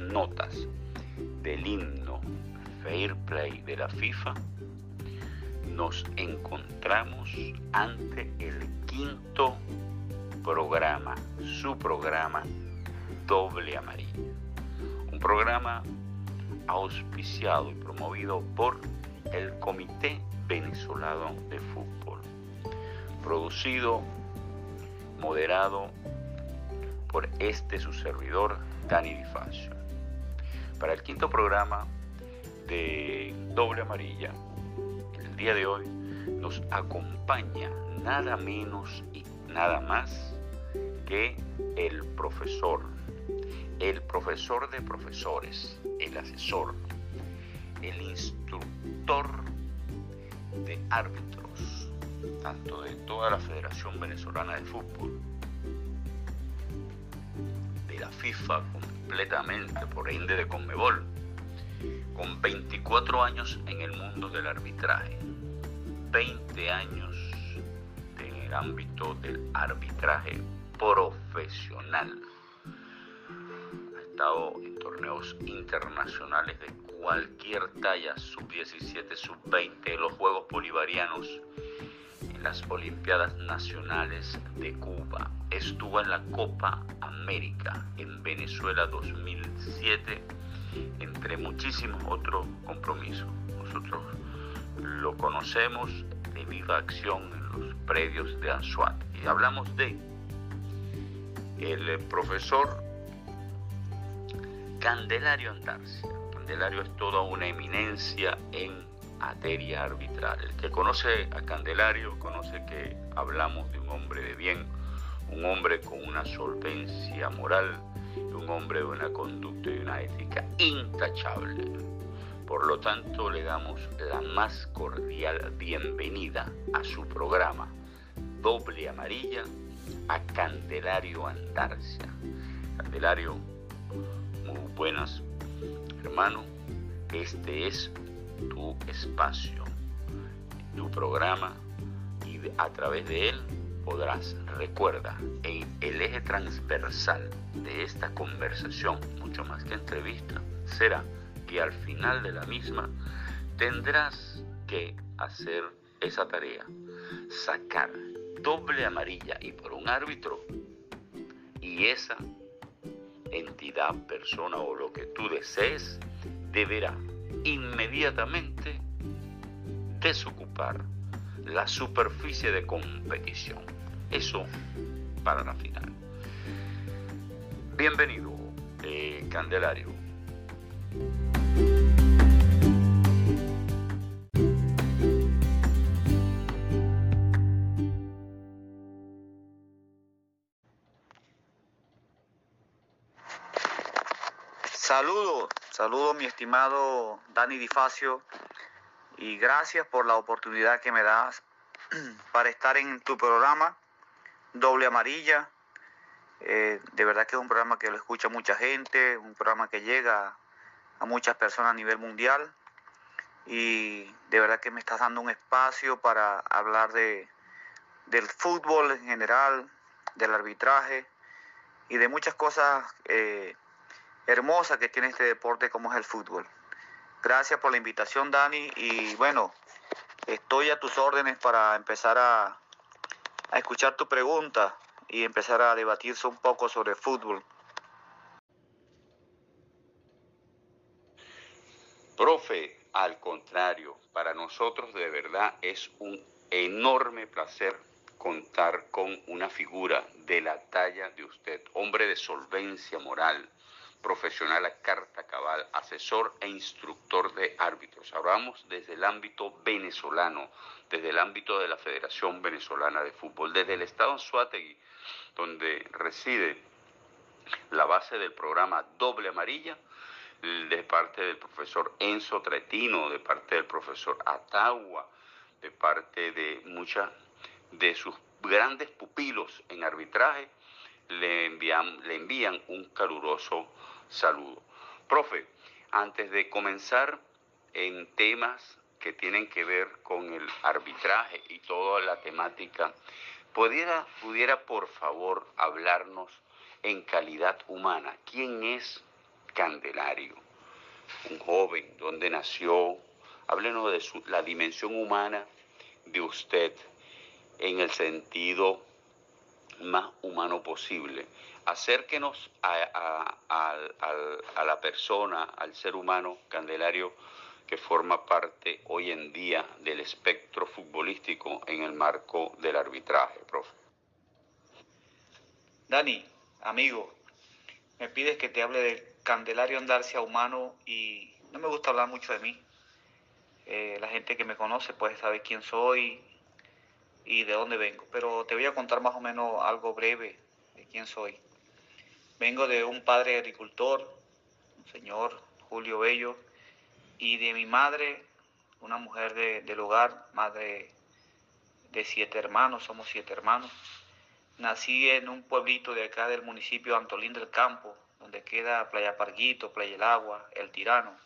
notas del himno Fair Play de la FIFA, nos encontramos ante el quinto programa, su programa Doble Amarilla. Un programa auspiciado y promovido por el Comité Venezolano de Fútbol. Producido, moderado por este su servidor, Dani Difacio. Para el quinto programa de Doble Amarilla, el día de hoy nos acompaña nada menos y nada más que el profesor, el profesor de profesores, el asesor, el instructor de árbitros, tanto de toda la Federación Venezolana de Fútbol, FIFA completamente, por ende de Conmebol, con 24 años en el mundo del arbitraje, 20 años en el ámbito del arbitraje profesional. Ha estado en torneos internacionales de cualquier talla, sub-17, sub-20, los Juegos Bolivarianos, las Olimpiadas Nacionales de Cuba. Estuvo en la Copa América en Venezuela 2007 entre muchísimos otros compromisos. Nosotros lo conocemos de viva acción en los predios de Anzuat. Y hablamos de el profesor Candelario Andarcia. Candelario es toda una eminencia en materia arbitral. El que conoce a Candelario conoce que hablamos de un hombre de bien, un hombre con una solvencia moral, un hombre de una conducta y una ética intachable. Por lo tanto, le damos la más cordial bienvenida a su programa Doble Amarilla a Candelario Andarcia. Candelario, muy buenas, hermano. Este es tu espacio, tu programa y a través de él podrás, recuerda, el eje transversal de esta conversación, mucho más que entrevista, será que al final de la misma tendrás que hacer esa tarea, sacar doble amarilla y por un árbitro y esa entidad, persona o lo que tú desees deberá inmediatamente desocupar la superficie de competición. Eso para la final. Bienvenido, eh, Candelario. Saludo, saludo mi estimado Dani Difacio y gracias por la oportunidad que me das para estar en tu programa Doble Amarilla. Eh, de verdad que es un programa que lo escucha mucha gente, un programa que llega a muchas personas a nivel mundial y de verdad que me estás dando un espacio para hablar de, del fútbol en general, del arbitraje y de muchas cosas eh, hermosas que tiene este deporte como es el fútbol. Gracias por la invitación, Dani, y bueno, estoy a tus órdenes para empezar a, escuchar tu pregunta y empezar a debatirse un poco sobre fútbol. Profe, al contrario, para nosotros de verdad es un enorme placer contar con una figura de la talla de usted, hombre de solvencia moral, profesional a carta cabal, asesor e instructor de árbitros. Hablamos desde el ámbito venezolano, desde el ámbito de la Federación Venezolana de Fútbol, desde el estado Anzuategui, donde reside la base del programa Doble Amarilla, de parte del profesor Enzo Tretino, de parte del profesor Atagua, de parte de muchas de sus grandes pupilos en arbitraje, le envían, le envían un caluroso saludo. Profe, antes de comenzar en temas que tienen que ver con el arbitraje y toda la temática, ¿pudiera, pudiera por favor hablarnos en calidad humana. ¿Quién es Candelario? Un joven, ¿dónde nació? Háblenos de la dimensión humana de usted en el sentido más humano posible. Acérquenos a, la persona, al ser humano, Candelario, que forma parte hoy en día del espectro futbolístico en el marco del arbitraje, profe. Dani, amigo, me pides que te hable de Candelario Andarcia humano y no me gusta hablar mucho de mí. Eh, la gente que me conoce puede saber quién soy y de dónde vengo, pero te voy a contar más o menos algo breve de quién soy. Vengo de un padre agricultor, un señor Julio Bello, y de mi madre, una mujer del hogar, madre de siete hermanos, somos siete hermanos. Nací en un pueblito de acá del municipio Antolín del Campo, donde queda Playa Parguito, Playa El Agua, El Tirano,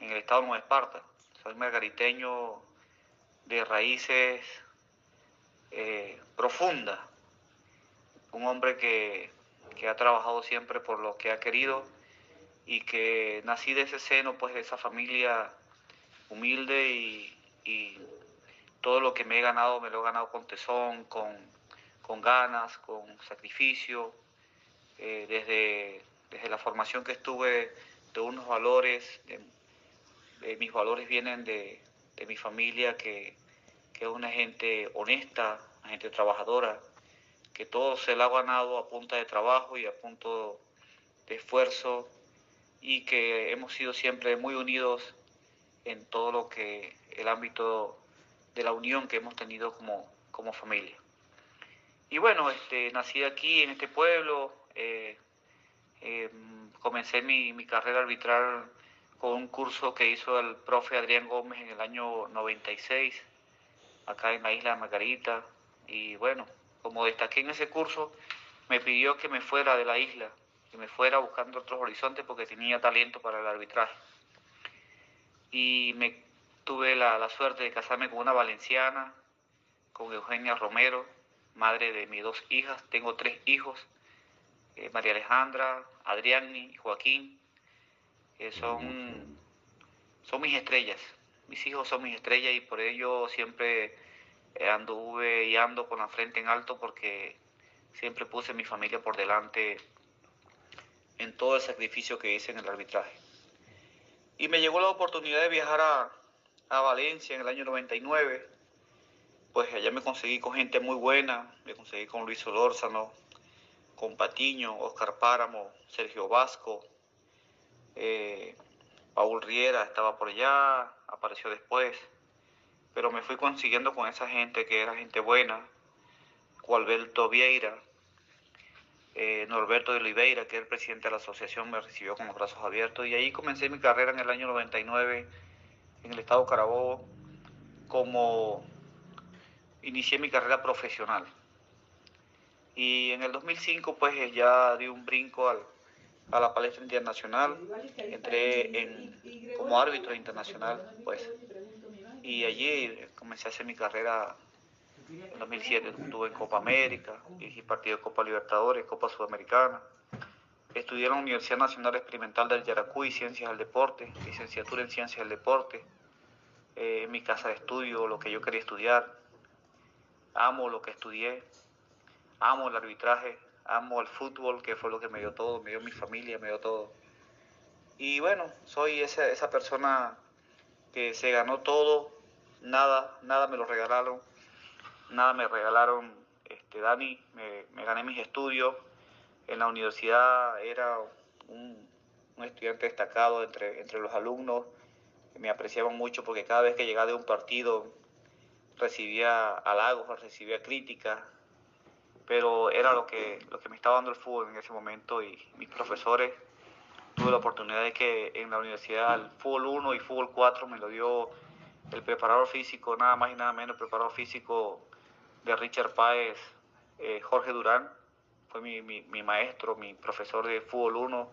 en el estado de Nueva Esparta. Soy margariteño de raíces eh, profundas, un hombre que, que ha trabajado siempre por lo que ha querido y que nací de ese seno, pues de esa familia humilde y, todo lo que me he ganado me lo he ganado con tesón, con, ganas, con sacrificio, eh, desde, desde la formación que estuve de unos valores, de, mis valores vienen de, mi familia que, que, es una gente honesta, una gente trabajadora, que todo se lo ha ganado a punta de trabajo y a punto de esfuerzo y que hemos sido siempre muy unidos en todo lo que el ámbito de la unión que hemos tenido como, como familia. Y bueno, este, nací aquí en este pueblo, eh, eh, comencé mi, mi, carrera arbitral con un curso que hizo el profe Adrián Gómez en el año 96, acá en la isla de Margarita, y bueno, como destaqué en ese curso, me pidió que me fuera de la isla me fuera buscando otros horizontes porque tenía talento para el arbitraje. Y me tuve la, suerte de casarme con una valenciana, con Eugenia Romero, madre de mis dos hijas. Tengo tres hijos, eh, María Alejandra, Adrián y Joaquín, que son, son mis estrellas. Mis hijos son mis estrellas y por ello siempre anduve y ando con la frente en alto porque siempre puse mi familia por delante en todo el sacrificio que hice en el arbitraje. Y me llegó la oportunidad de viajar a, Valencia en el año 99. Pues allá me conseguí con gente muy buena, me conseguí con Luis Olórzano, con Patiño, Oscar Páramo, Sergio Vasco, eh, Paul Riera estaba por allá, apareció después, pero me fui consiguiendo con esa gente que era gente buena, Gualberto Vieira, eh, Norberto de Oliveira, que es el presidente de la asociación, me recibió con los brazos abiertos y ahí comencé mi carrera en el año 99 en el estado Carabobo como inicié mi carrera profesional. Y en el 2005 pues ya di un brinco al, a la palestra internacional, entré en, como árbitro internacional pues y allí comencé a hacer mi carrera en 2007 estuve en Copa América, dirigí partido de Copa Libertadores, Copa Sudamericana. Estudié en la Universidad Nacional Experimental del Yaracuy, Ciencias del Deporte, licenciatura en Ciencias del Deporte. Eh, en mi casa de estudio, lo que yo quería estudiar. Amo lo que estudié. Amo el arbitraje. Amo el fútbol, que fue lo que me dio todo, me dio mi familia, me dio todo. Y bueno, soy esa, esa persona que se ganó todo, nada, nada me lo regalaron nada me regalaron, este, Dani, me, gané mis estudios. En la universidad era un, estudiante destacado entre, entre los alumnos, me apreciaban mucho porque cada vez que llegaba de un partido recibía halagos, recibía críticas, pero era lo que, lo que me estaba dando el fútbol en ese momento y mis profesores, tuve la oportunidad de que en la universidad el fútbol 1 y fútbol 4 me lo dio el preparador físico, nada más y nada menos, el preparador físico de Richard Páez, eh, Jorge Durán, fue mi, mi, maestro, mi profesor de fútbol 1,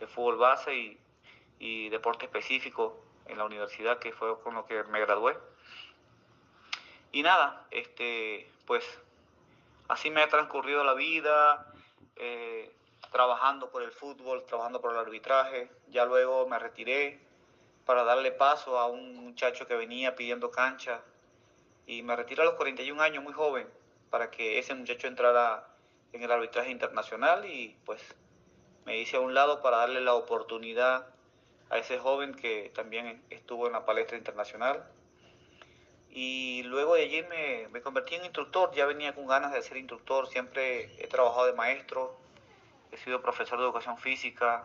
de fútbol base y, y, deporte específico en la universidad, que fue con lo que me gradué. Y nada, este, pues así me ha transcurrido la vida, eh, trabajando por el fútbol, trabajando por el arbitraje. Ya luego me retiré para darle paso a un muchacho que venía pidiendo cancha y me retiré a los 41 años, muy joven, para que ese muchacho entrara en el arbitraje internacional y pues me hice a un lado para darle la oportunidad a ese joven que también estuvo en la palestra internacional. Y luego de allí me, me convertí en instructor, ya venía con ganas de ser instructor, siempre he trabajado de maestro, he sido profesor de educación física,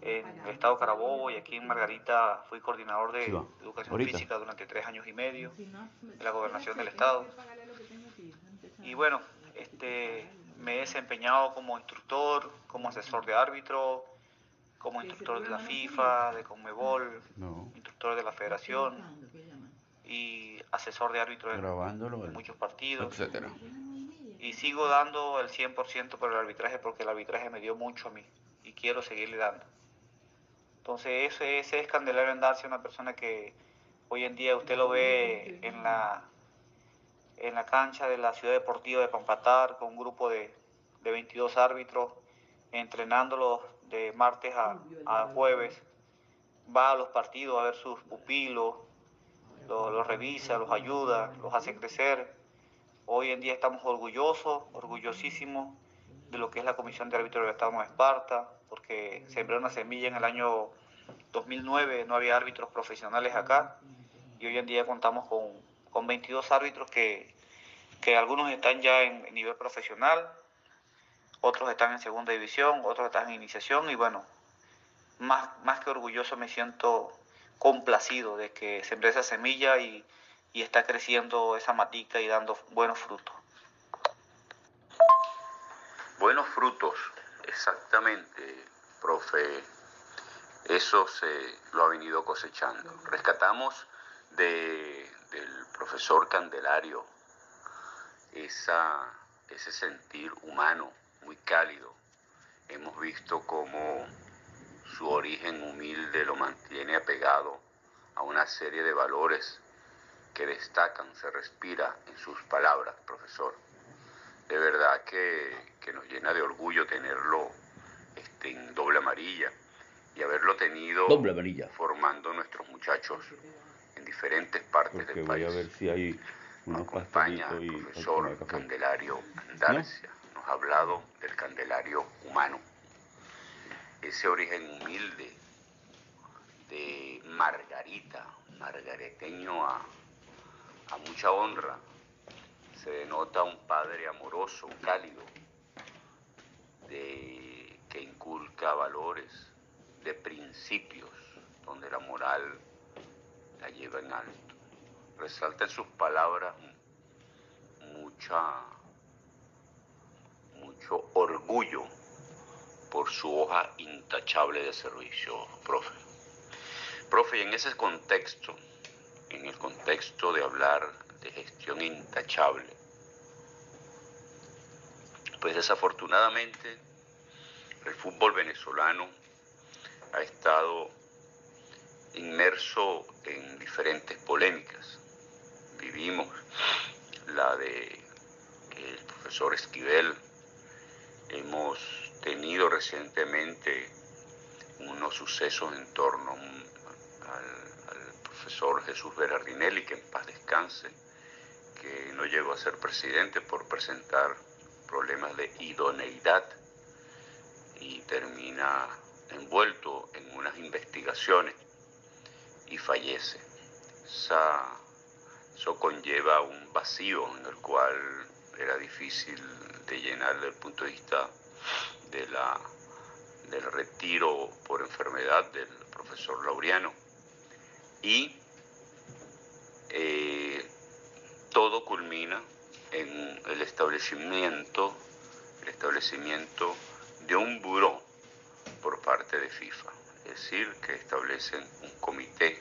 en el estado Carabobo y aquí en Margarita fui coordinador de educación física durante tres años y medio de la gobernación del estado. Y bueno, este, me he desempeñado como instructor, como asesor de árbitro, como instructor de la FIFA, de Conmebol, instructor de la Federación y asesor de árbitro en muchos partidos. Y sigo dando el 100% por el arbitraje porque el arbitraje me dio mucho a mí y quiero seguirle dando. Entonces ese, ese es Candelario Andarse, una persona que hoy en día usted lo ve en la, en la cancha de la Ciudad Deportiva de Pampatar con un grupo de, de 22 árbitros entrenándolos de martes a, a, jueves. Va a los partidos a ver sus pupilos, los, revisa, los ayuda, los hace crecer. Hoy en día estamos orgullosos, orgullosísimos de lo que es la Comisión de Árbitros del Estado de Esparta, porque sembró una semilla en el año 2009, no había árbitros profesionales acá, y hoy en día contamos con, con 22 árbitros que, que algunos están ya en nivel profesional, otros están en segunda división, otros están en iniciación, y bueno, más, más que orgulloso me siento complacido de que sembré esa semilla y, y está creciendo esa matica y dando buenos frutos. Buenos frutos, exactamente, profe. Eso se lo ha venido cosechando. Rescatamos de, del profesor Candelario esa, ese sentir humano muy cálido. Hemos visto cómo su origen humilde lo mantiene apegado a una serie de valores que destacan, se respira en sus palabras, profesor de verdad que, nos llena de orgullo tenerlo este, en doble amarilla y haberlo tenido formando nuestros muchachos en diferentes partes del país. Voy a ver si hay Nos acompaña el profesor Candelario Andarcia. Nos ha hablado del Candelario humano. Ese origen humilde de Margarita, margareteño a, a mucha honra, se denota un padre amoroso, cálido, de, que inculca valores, de principios, donde la moral la lleva en alto. Resalta en sus palabras mucha, mucho orgullo por su hoja intachable de servicio, profe. Profe, en ese contexto, en el contexto de hablar de gestión intachable. Pues desafortunadamente el fútbol venezolano ha estado inmerso en diferentes polémicas. Vivimos la de el profesor Esquivel, hemos tenido recientemente unos sucesos en torno al, profesor Jesús Berardinelli, que en paz descanse, que no llegó a ser presidente por presentar problemas de idoneidad y termina envuelto en unas investigaciones y fallece. eso conlleva un vacío en el cual era difícil de llenar desde el punto de vista de la, del retiro por enfermedad del profesor Laureano. Y eh, todo culmina en el establecimiento, el establecimiento de un buró por parte de FIFA, es decir, que establecen un comité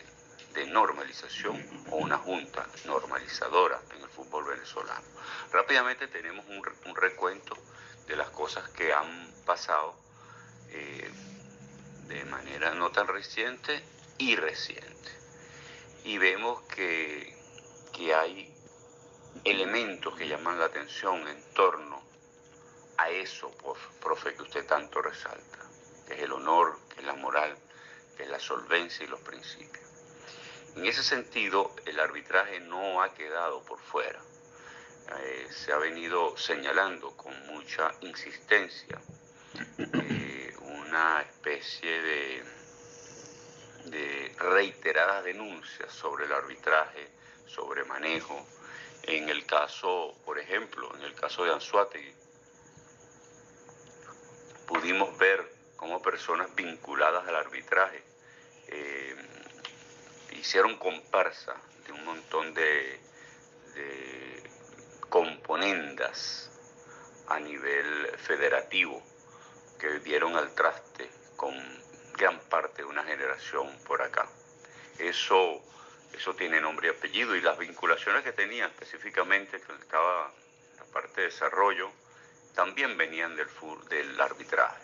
de normalización o una junta normalizadora en el fútbol venezolano. Rápidamente tenemos un, recuento de las cosas que han pasado eh, de manera no tan reciente y reciente. Y vemos que, que hay elementos que llaman la atención en torno a eso, profe, que usted tanto resalta, que es el honor, que es la moral, que es la solvencia y los principios. En ese sentido, el arbitraje no ha quedado por fuera. Eh, se ha venido señalando con mucha insistencia eh, una especie de, reiteradas denuncias sobre el arbitraje, sobre manejo. En el caso, por ejemplo, en el caso de Anzuategui, pudimos ver cómo personas vinculadas al arbitraje eh, hicieron comparsa de un montón de, componendas a nivel federativo que dieron al traste con gran parte de una generación por acá. Eso, eso tiene nombre y apellido y las vinculaciones que tenía específicamente, que estaba la parte de desarrollo, también venían del, del arbitraje.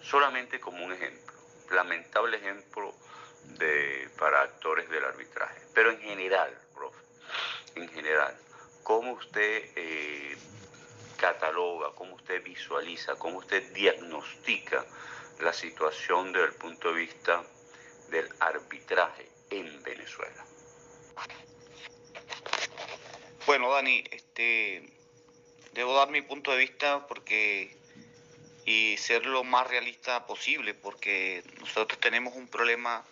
Solamente como un ejemplo, lamentable ejemplo de, para actores del arbitraje. Pero en general, profe, en general, ¿cómo usted eh, cataloga, cómo usted visualiza, cómo usted diagnostica la situación desde el punto de vista del arbitraje en Venezuela? Bueno, Dani, este, debo dar mi punto de vista porque y ser lo más realista posible porque nosotros tenemos un problema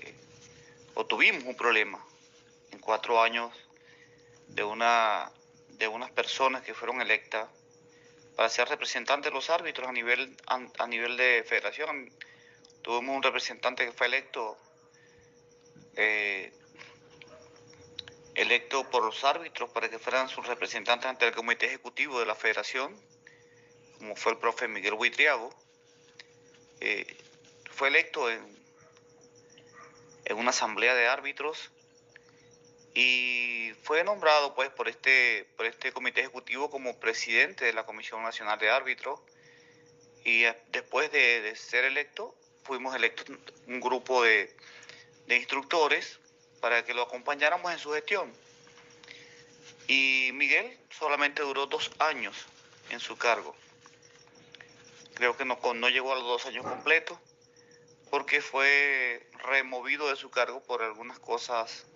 eh, o tuvimos un problema en cuatro años de una de unas personas que fueron electas para ser representantes de los árbitros a nivel a, nivel de federación. Tuvimos un representante que fue electo eh, electo por los árbitros para que fueran sus representantes ante el comité ejecutivo de la federación, como fue el profe Miguel Huitriago, eh, fue electo en, en una asamblea de árbitros y fue nombrado pues por este, por este comité ejecutivo como presidente de la Comisión Nacional de Árbitros y después de, ser electo fuimos electos un grupo de, de instructores para que lo acompañáramos en su gestión. Y Miguel solamente duró dos años en su cargo. Creo que no, no llegó a los dos años completos porque fue removido de su cargo por algunas cosas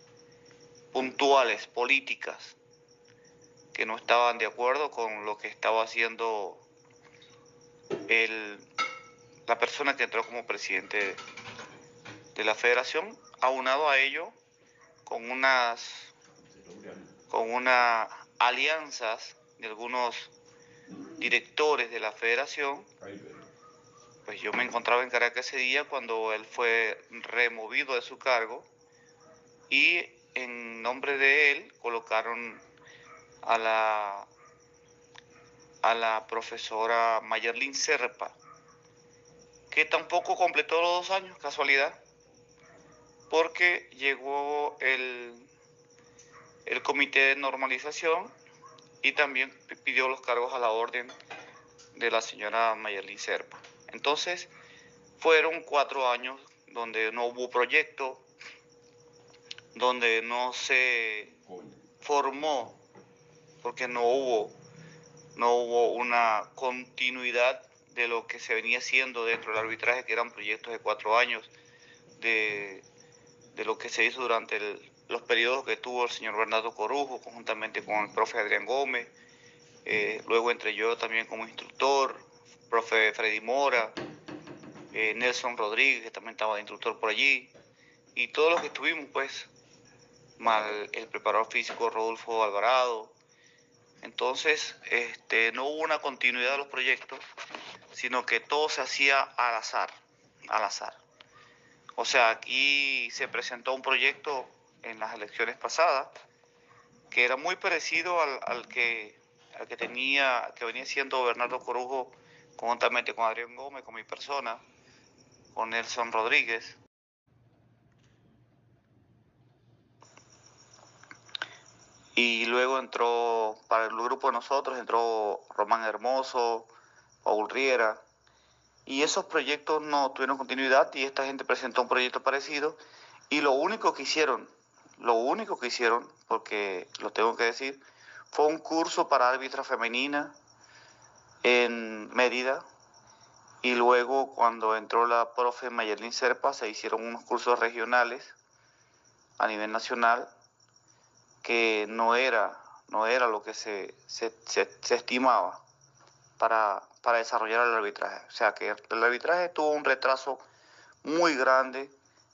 puntuales, políticas, que no estaban de acuerdo con lo que estaba haciendo el, la persona que entró como presidente de la federación. Aunado a ello, con unas con una alianzas de algunos directores de la federación, pues yo me encontraba en Caracas ese día cuando él fue removido de su cargo y en nombre de él colocaron a la a la profesora Mayerlin Serpa, que tampoco completó los dos años, casualidad porque llegó el, el comité de normalización y también pidió los cargos a la orden de la señora Mayerly Serpa. Entonces, fueron cuatro años donde no hubo proyecto, donde no se formó, porque no hubo, no hubo una continuidad de lo que se venía haciendo dentro del arbitraje, que eran proyectos de cuatro años de de lo que se hizo durante los periodos que tuvo el señor Bernardo Corujo, conjuntamente con el profe Adrián Gómez, eh, luego entre yo también como instructor, profe Freddy Mora, eh, Nelson Rodríguez, que también estaba de instructor por allí, y todos los que estuvimos, pues, mal, el preparador físico Rodolfo Alvarado. Entonces, este, no hubo una continuidad de los proyectos, sino que todo se hacía al azar, al azar. O sea, aquí se presentó un proyecto en las elecciones pasadas que era muy parecido al, que, que tenía, que venía siendo Bernardo Corujo conjuntamente con Adrián Gómez, con mi persona, con Nelson Rodríguez. Y luego entró, para el grupo de nosotros, entró Román Hermoso, Paul Riera, y esos proyectos no tuvieron continuidad y esta gente presentó un proyecto parecido y lo único que hicieron, lo único que hicieron, porque lo tengo que decir, fue un curso para árbitra femenina en Mérida y luego cuando entró la profe Mayerlin Serpa se hicieron unos cursos regionales a nivel nacional que no era, no era lo que se, se, estimaba para, para desarrollar el arbitraje. O sea que el arbitraje tuvo un retraso muy grande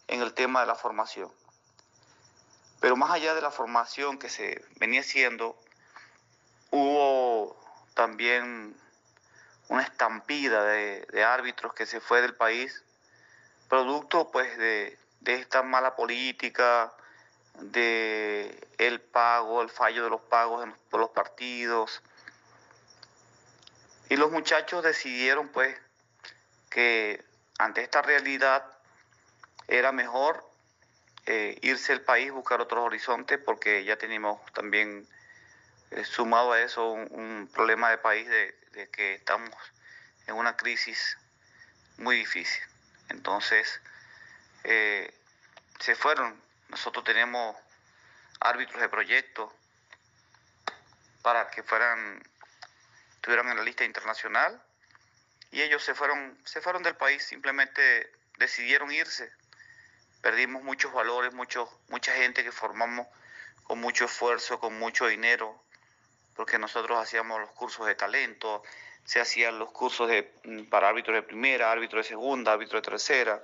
en el tema de la formación. Pero más allá de la formación que se venía haciendo, hubo también una estampida de, árbitros que se fue del país, producto pues de, esta mala política, de el pago, el fallo de los pagos por los partidos. Y los muchachos decidieron pues que ante esta realidad era mejor eh, irse del país, buscar otros horizontes, porque ya teníamos también eh, sumado a eso un, problema de país de, que estamos en una crisis muy difícil. Entonces, eh, se fueron. Nosotros tenemos árbitros de proyecto para que fueran, estuvieran en la lista internacional y ellos se fueron, se fueron del país, simplemente decidieron irse. Perdimos muchos valores, mucho, mucha gente que formamos con mucho esfuerzo, con mucho dinero, porque nosotros hacíamos los cursos de talento, se hacían los cursos de, mm, para árbitros de primera, árbitros de segunda, árbitros de tercera,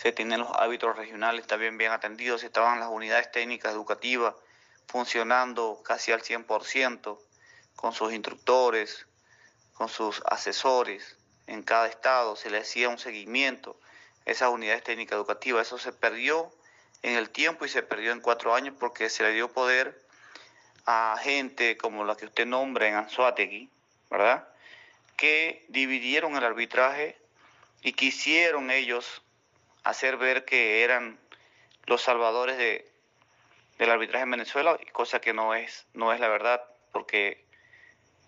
se tenían los árbitros regionales también bien atendidos, estaban las unidades técnicas educativas funcionando casi al 100%, con sus instructores, con sus asesores en cada estado, se le hacía un seguimiento a esas unidades técnicas educativas. Eso se perdió en el tiempo y se perdió en cuatro años porque se le dio poder a gente como la que usted nombra en Anzuategui, ¿verdad? Que dividieron el arbitraje y quisieron ellos hacer ver que eran los salvadores de, del arbitraje en Venezuela, cosa que no es, no es la verdad, porque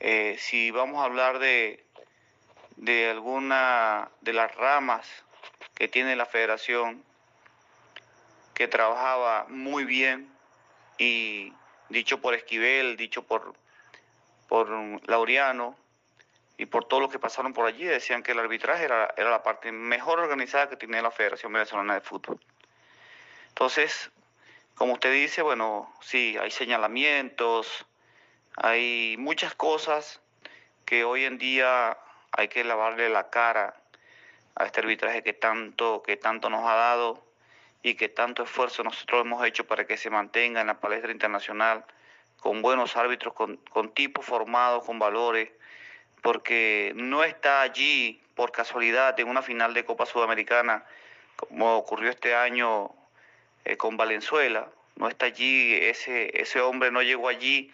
eh, si vamos a hablar de, de alguna de las ramas que tiene la federación, que trabajaba muy bien y dicho por Esquivel, dicho por, por Laureano y por todos los que pasaron por allí, decían que el arbitraje era, era la parte mejor organizada que tenía la Federación Venezolana de Fútbol. Entonces, como usted dice, bueno, sí, hay señalamientos, hay muchas cosas que hoy en día hay que lavarle la cara a este arbitraje que tanto, que tanto nos ha dado y que tanto esfuerzo nosotros hemos hecho para que se mantenga en la palestra internacional con buenos árbitros, con, con tipos formados, con valores, porque no está allí por casualidad en una final de Copa Sudamericana, como ocurrió este año eh, con Valenzuela, no está allí, ese, ese hombre no llegó allí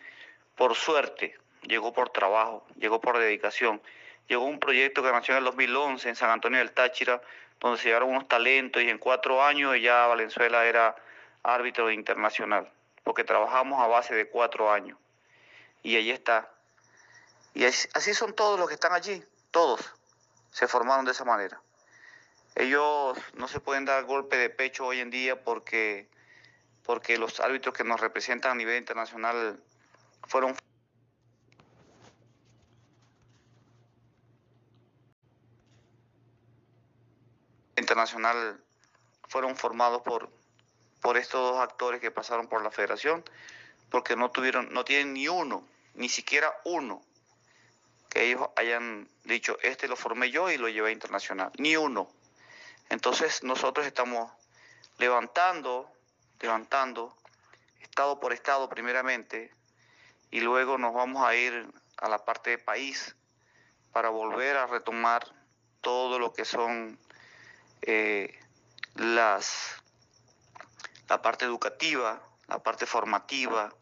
por suerte, llegó por trabajo, llegó por dedicación, llegó un proyecto que nació en el 2011 en San Antonio del Táchira, donde se llegaron unos talentos y en cuatro años ya Valenzuela era árbitro internacional, porque trabajamos a base de cuatro años. Y ahí está. Y así son todos los que están allí, todos se formaron de esa manera. Ellos no se pueden dar golpe de pecho hoy en día porque, porque los árbitros que nos representan a nivel internacional fueron internacional fueron formados por, por estos dos actores que pasaron por la federación, porque no tuvieron, no tienen ni uno, ni siquiera uno, que ellos hayan dicho, este lo formé yo y lo llevé internacional, ni uno. Entonces nosotros estamos levantando, levantando, estado por estado primeramente, y luego nos vamos a ir a la parte de país para volver a retomar todo lo que son eh, las, la parte educativa, la parte formativa,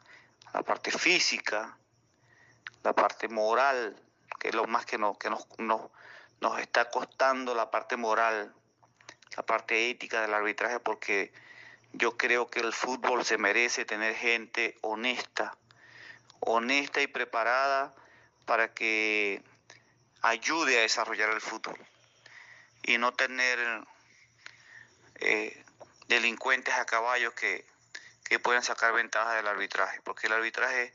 la parte física, la parte moral, que es lo más que, nos, que nos, nos, nos está costando la parte moral, la parte ética del arbitraje, porque yo creo que el fútbol se merece tener gente honesta, honesta y preparada para que ayude a desarrollar el fútbol y no tener eh, delincuentes a caballo que, que pueden sacar ventaja del arbitraje, porque el arbitraje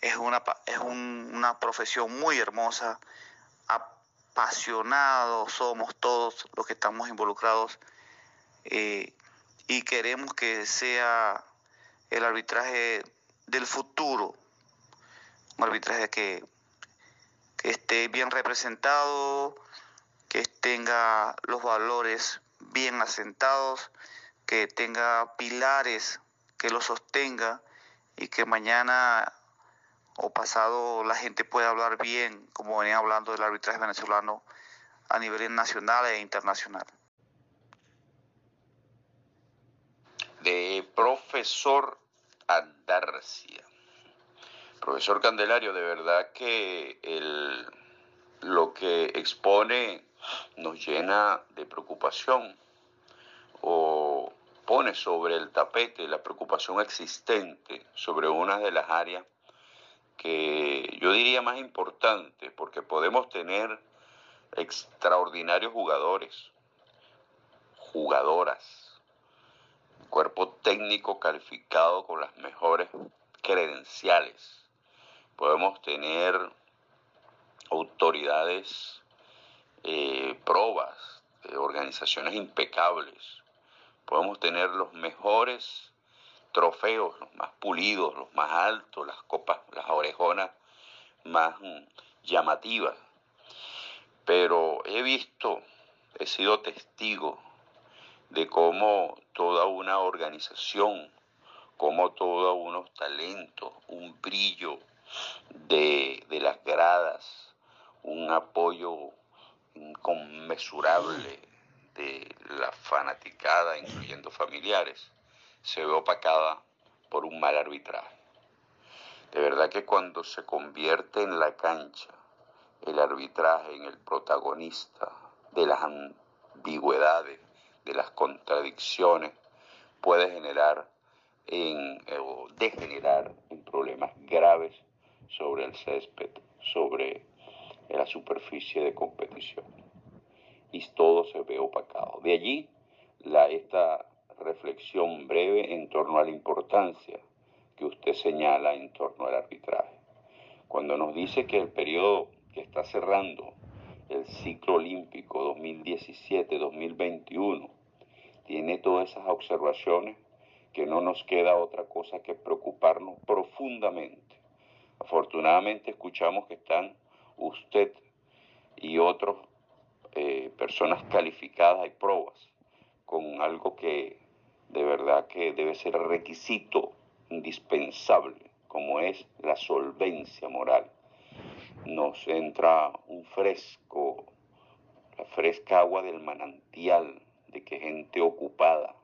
es una, es una profesión muy hermosa, apasionados somos todos los que estamos involucrados eh, y queremos que sea el arbitraje del futuro, un arbitraje que, que esté bien representado, que tenga los valores bien asentados, que tenga pilares que lo sostenga y que mañana o pasado la gente pueda hablar bien, como venía hablando del arbitraje venezolano a nivel nacional e internacional. De profesor Andarcia. Profesor Candelario, de verdad que el, lo que expone nos llena de preocupación o pone sobre el tapete la preocupación existente sobre una de las áreas que yo diría más importante, porque podemos tener extraordinarios jugadores, jugadoras, cuerpo técnico calificado con las mejores credenciales. Podemos tener autoridades, eh, probas, organizaciones impecables. Podemos tener los mejores trofeos, los más pulidos, los más altos, las copas, las orejonas más mm, llamativas. Pero he visto, he sido testigo de cómo toda una organización, como todos unos talentos, un brillo de, de las gradas, un apoyo inconmensurable de la fanaticada, incluyendo familiares, se ve opacada por un mal arbitraje. De verdad que cuando se convierte en la cancha el arbitraje en el protagonista de las ambigüedades, de las contradicciones, puede generar en, eh, o degenerar en problemas graves sobre el césped, sobre la superficie de competición. Y todo se ve opacado. De allí la, esta reflexión breve en torno a la importancia que usted señala en torno al arbitraje. Cuando nos dice que el periodo que está cerrando el ciclo olímpico 2017-2021 tiene todas esas observaciones que no nos queda otra cosa que preocuparnos profundamente. Afortunadamente escuchamos que están usted y otras eh, personas calificadas y probas con algo que de verdad que debe ser requisito indispensable, como es la solvencia moral. Nos entra un fresco, la fresca agua del manantial, de que gente ocupada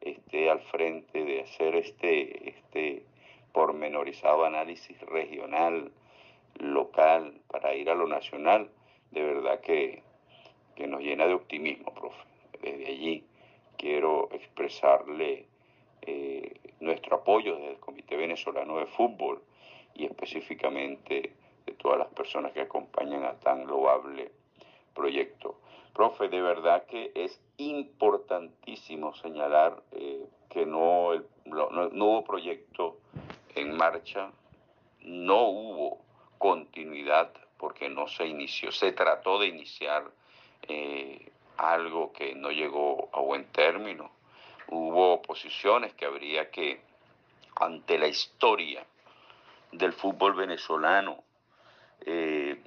esté al frente de hacer este, este pormenorizado análisis regional, local, para ir a lo nacional, de verdad que, que nos llena de optimismo, profe. Desde allí quiero expresarle eh, nuestro apoyo desde el Comité Venezolano de Fútbol y específicamente de todas las personas que acompañan a tan loable proyecto. Profe, de verdad que es importantísimo señalar eh, que no, no, hubo proyecto en marcha, no hubo continuidad porque no se inició, se trató de iniciar eh, algo que no llegó a buen término. Hubo posiciones que habría que, ante la historia del fútbol venezolano, eh,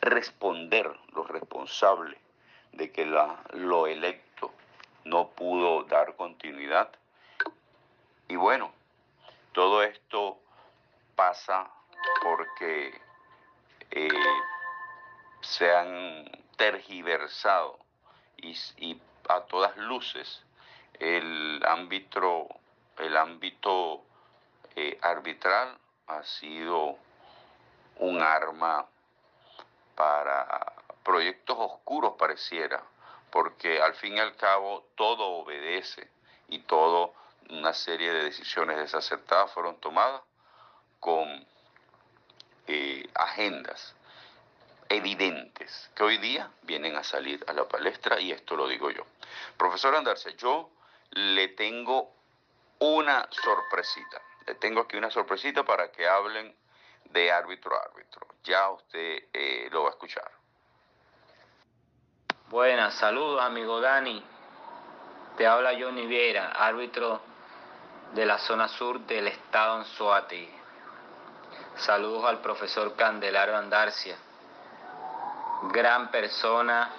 responder los responsables de que la, lo electo no pudo dar continuidad. Y bueno, todo esto pasa porque eh, se han tergiversado y, a todas luces el ámbito, el ámbito eh, arbitral ha sido un arma para proyectos oscuros pareciera, porque al fin y al cabo todo obedece y todo una serie de decisiones desacertadas fueron tomadas con eh, agendas evidentes que hoy día vienen a salir a la palestra y esto lo digo yo. Profesor Andarce, yo le tengo una sorpresita. Le tengo aquí una sorpresita para que hablen de árbitro a árbitro. Ya usted eh, lo va a escuchar. Buenas, saludos amigo Dani. Te habla Johnny Viera, árbitro de la zona sur del estado Anzoátegui. Saludos al profesor Candelario Andarcia, gran persona,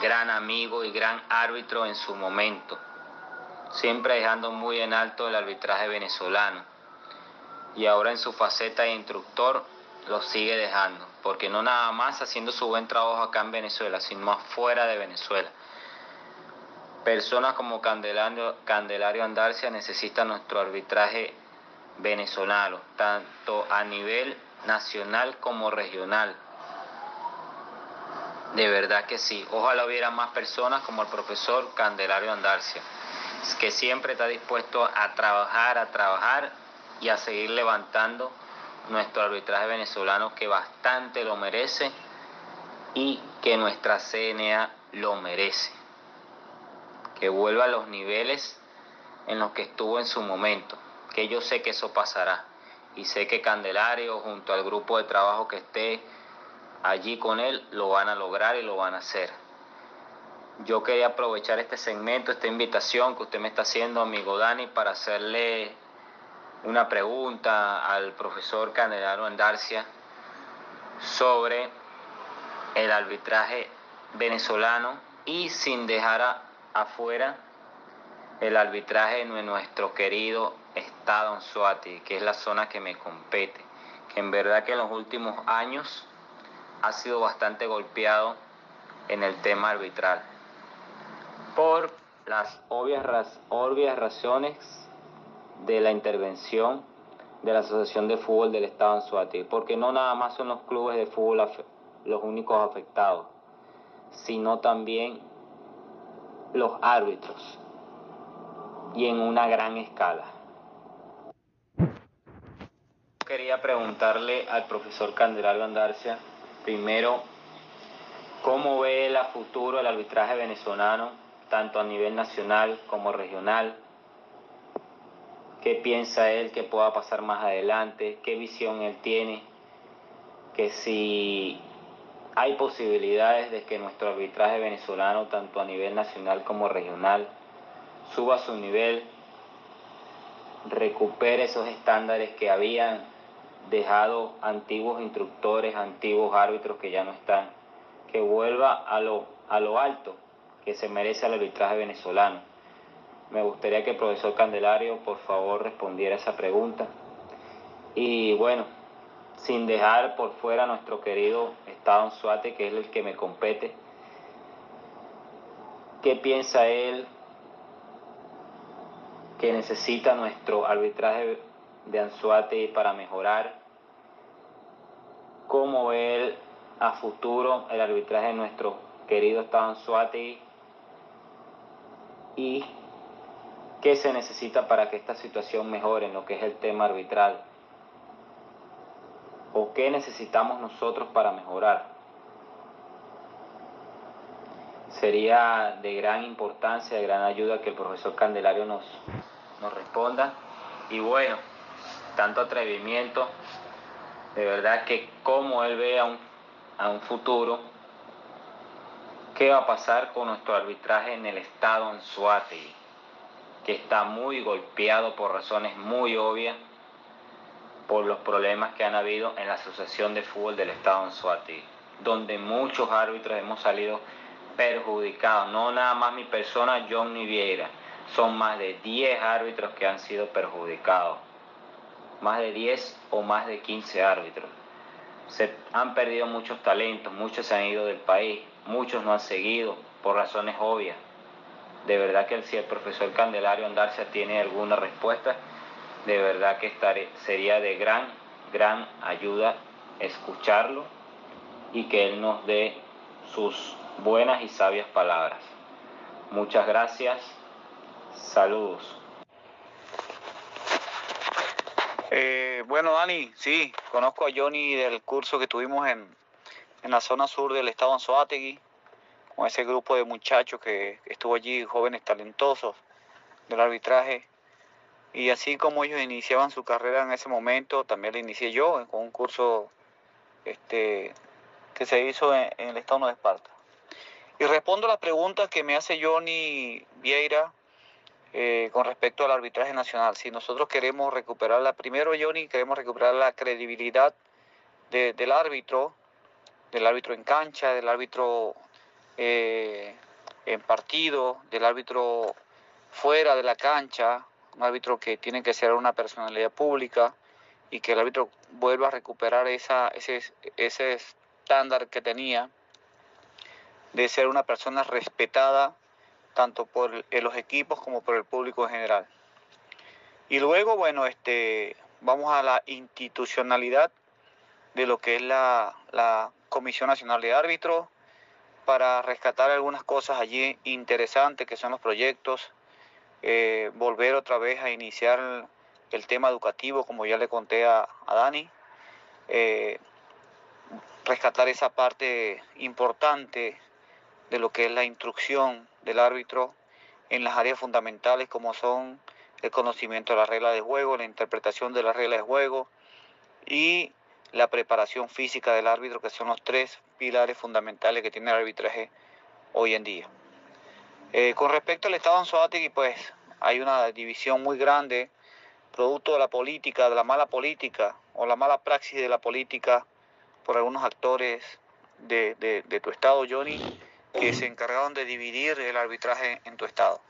gran amigo y gran árbitro en su momento, siempre dejando muy en alto el arbitraje venezolano. Y ahora en su faceta de instructor lo sigue dejando, porque no nada más haciendo su buen trabajo acá en Venezuela, sino afuera de Venezuela. Personas como Candelario, Candelario Andarcia necesitan nuestro arbitraje venezolano, tanto a nivel nacional como regional. De verdad que sí. Ojalá hubiera más personas como el profesor Candelario Andarcia, que siempre está dispuesto a trabajar, a trabajar y a seguir levantando nuestro arbitraje venezolano que bastante lo merece y que nuestra CNA lo merece. Que vuelva a los niveles en los que estuvo en su momento, que yo sé que eso pasará y sé que Candelario junto al grupo de trabajo que esté allí con él lo van a lograr y lo van a hacer. Yo quería aprovechar este segmento, esta invitación que usted me está haciendo, amigo Dani, para hacerle una pregunta al profesor Candelario Andarcia sobre el arbitraje venezolano y sin dejar afuera el arbitraje de nuestro querido estado Anzuati, que es la zona que me compete, que en verdad que en los últimos años ha sido bastante golpeado en el tema arbitral por las obvias, obvias razones de la intervención de la Asociación de Fútbol del Estado Anzuati, porque no nada más son los clubes de fútbol los únicos afectados, sino también los árbitros y en una gran escala. Quería preguntarle al profesor Candelario Andarcia, primero, ¿cómo ve el futuro el arbitraje venezolano, tanto a nivel nacional como regional? qué piensa él que pueda pasar más adelante, qué visión él tiene, que si hay posibilidades de que nuestro arbitraje venezolano, tanto a nivel nacional como regional, suba su nivel, recupere esos estándares que habían dejado antiguos instructores, antiguos árbitros que ya no están, que vuelva a lo, a lo alto que se merece el arbitraje venezolano me gustaría que el profesor Candelario, por favor, respondiera esa pregunta. Y bueno, sin dejar por fuera a nuestro querido Estado Suate, que es el que me compete, ¿qué piensa él que necesita nuestro arbitraje de Anzuate para mejorar? ¿Cómo ve él a futuro el arbitraje de nuestro querido Estado Anzuate? Y ¿Qué se necesita para que esta situación mejore en lo que es el tema arbitral? ¿O qué necesitamos nosotros para mejorar? Sería de gran importancia, de gran ayuda que el profesor Candelario nos, nos responda. Y bueno, tanto atrevimiento, de verdad que como él ve a un, futuro, ¿qué va a pasar con nuestro arbitraje en el estado Suárez? que está muy golpeado por razones muy obvias por los problemas que han habido en la Asociación de Fútbol del Estado en Suati, donde muchos árbitros hemos salido perjudicados, no nada más mi persona, John Niviera, son más de 10 árbitros que han sido perjudicados, más de 10 o más de 15 árbitros. Se han perdido muchos talentos, muchos se han ido del país, muchos no han seguido por razones obvias de verdad que si el profesor Candelario Andarcia tiene alguna respuesta, de verdad que estaré, sería de gran, gran ayuda escucharlo y que él nos dé sus buenas y sabias palabras. Muchas gracias. Saludos. Eh, bueno, Dani, sí, conozco a Johnny del curso que tuvimos en, en la zona sur del estado Anzoátegui con ese grupo de muchachos que estuvo allí, jóvenes talentosos del arbitraje. Y así como ellos iniciaban su carrera en ese momento, también la inicié yo con un curso este, que se hizo en, el Estado de Esparta. Y respondo a la pregunta que me hace Johnny Vieira eh, con respecto al arbitraje nacional. Si nosotros queremos recuperarla, primero Johnny, queremos recuperar la credibilidad del árbitro, del árbitro en cancha, del árbitro eh, en partido, del árbitro fuera de la cancha, un árbitro que tiene que ser una personalidad pública y que el árbitro vuelva a recuperar esa, ese, ese estándar que tenía de ser una persona respetada tanto por los equipos como por el público en general. Y luego, bueno, este, vamos a la institucionalidad de lo que es la, la Comisión Nacional de Árbitros para rescatar algunas cosas allí interesantes que son los proyectos, eh, volver otra vez a iniciar el, tema educativo, como ya le conté a, Dani, eh, rescatar esa parte importante de lo que es la instrucción del árbitro en las áreas fundamentales como son el conocimiento de las reglas de juego, la interpretación de las reglas de juego y la preparación física del árbitro, que son los tres pilares fundamentales que tiene el arbitraje hoy en día. Eh, con respecto al Estado Anzoátegui, pues hay una división muy grande, producto de la política, de la mala política o la mala praxis de la política por algunos actores de, tu estado, Johnny, que se encargaron de dividir el arbitraje en tu estado.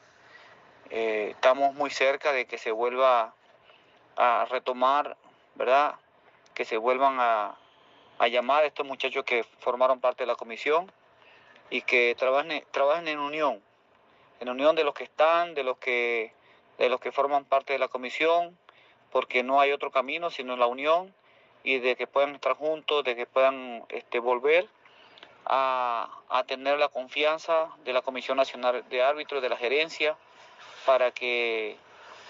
Eh, estamos muy cerca de que se vuelva a retomar, ¿verdad? Que se vuelvan a, llamar a estos muchachos que formaron parte de la comisión y que trabajen, trabajen en unión, en unión de los que están, de los que, de los que forman parte de la comisión, porque no hay otro camino sino la unión y de que puedan estar juntos, de que puedan este, volver a, tener la confianza de la Comisión Nacional de Árbitros, de la gerencia, para que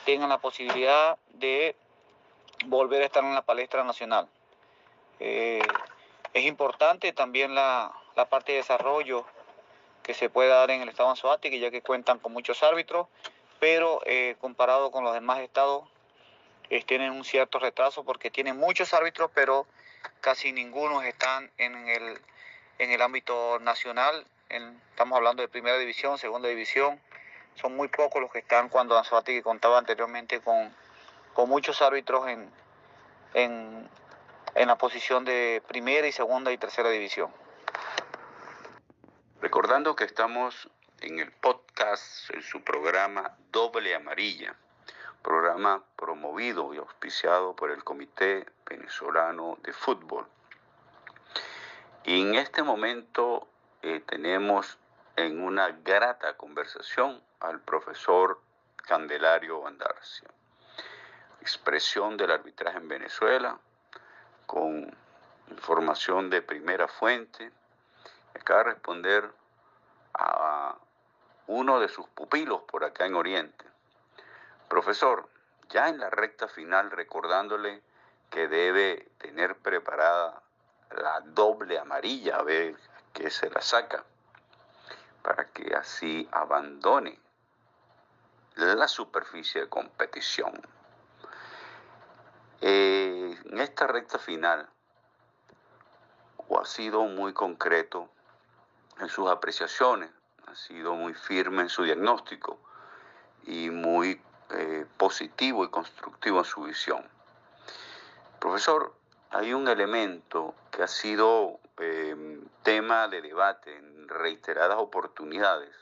tengan la posibilidad de volver a estar en la palestra nacional. Eh, es importante también la, la parte de desarrollo que se puede dar en el estado Anzoátegui, ya que cuentan con muchos árbitros, pero eh, comparado con los demás estados, eh, tienen un cierto retraso porque tienen muchos árbitros, pero casi ninguno están en el, en el ámbito nacional. estamos hablando de primera división, segunda división. Son muy pocos los que están cuando Anzoátegui contaba anteriormente con, con muchos árbitros en, en, en la posición de primera y segunda y tercera división. Recordando que estamos en el podcast, en su programa Doble Amarilla, programa promovido y auspiciado por el Comité Venezolano de Fútbol. Y en este momento eh, tenemos en una grata conversación al profesor Candelario Andarcia, expresión del arbitraje en Venezuela, con información de primera fuente, acaba de responder a uno de sus pupilos por acá en Oriente. Profesor, ya en la recta final recordándole que debe tener preparada la doble amarilla, a ver que se la saca, para que así abandone la superficie de competición. Eh, en esta recta final, o ha sido muy concreto en sus apreciaciones, ha sido muy firme en su diagnóstico y muy eh, positivo y constructivo en su visión. Profesor, hay un elemento que ha sido eh, tema de debate en reiteradas oportunidades,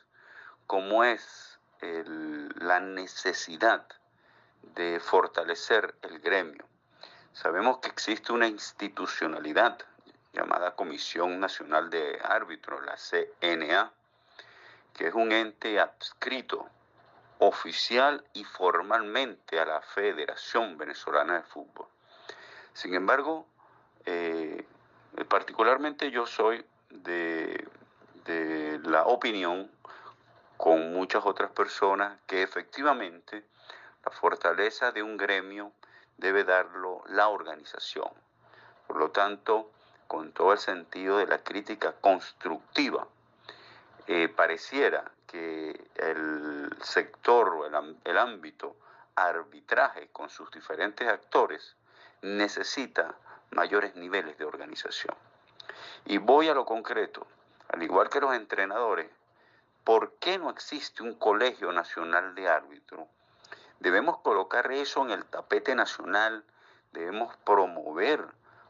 como es la necesidad de fortalecer el gremio. Sabemos que existe una institucionalidad llamada Comisión Nacional de Árbitros, la CNA, que es un ente adscrito oficial y formalmente a la Federación Venezolana de Fútbol. Sin embargo, eh, particularmente yo soy de, de la opinión, con muchas otras personas, que efectivamente la fortaleza de un gremio debe darlo la organización. Por lo tanto, con todo el sentido de la crítica constructiva, eh, pareciera que el sector o el, ámbito arbitraje con sus diferentes actores necesita mayores niveles de organización. Y voy a lo concreto, al igual que los entrenadores, ¿por qué no existe un colegio nacional de árbitros? Debemos colocar eso en el tapete nacional, debemos promover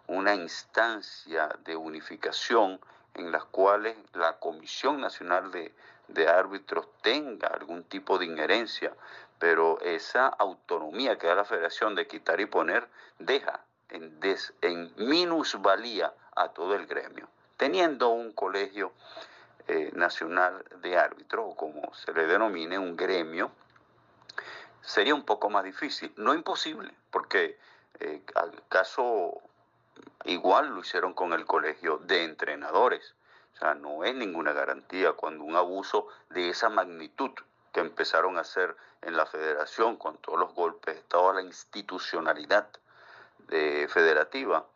una instancia de unificación en las cuales la Comisión Nacional de, Árbitros tenga algún tipo de injerencia, pero esa autonomía que da la Federación de quitar y poner deja en, en minusvalía a todo el gremio. Teniendo un colegio eh, nacional de árbitros, o como se le denomine, un gremio, sería un poco más difícil. No imposible, porque eh, al caso igual lo hicieron con el colegio de entrenadores. O sea, no es ninguna garantía cuando un abuso de esa magnitud que empezaron a hacer en la federación con todos los golpes, toda la institucionalidad de federativa,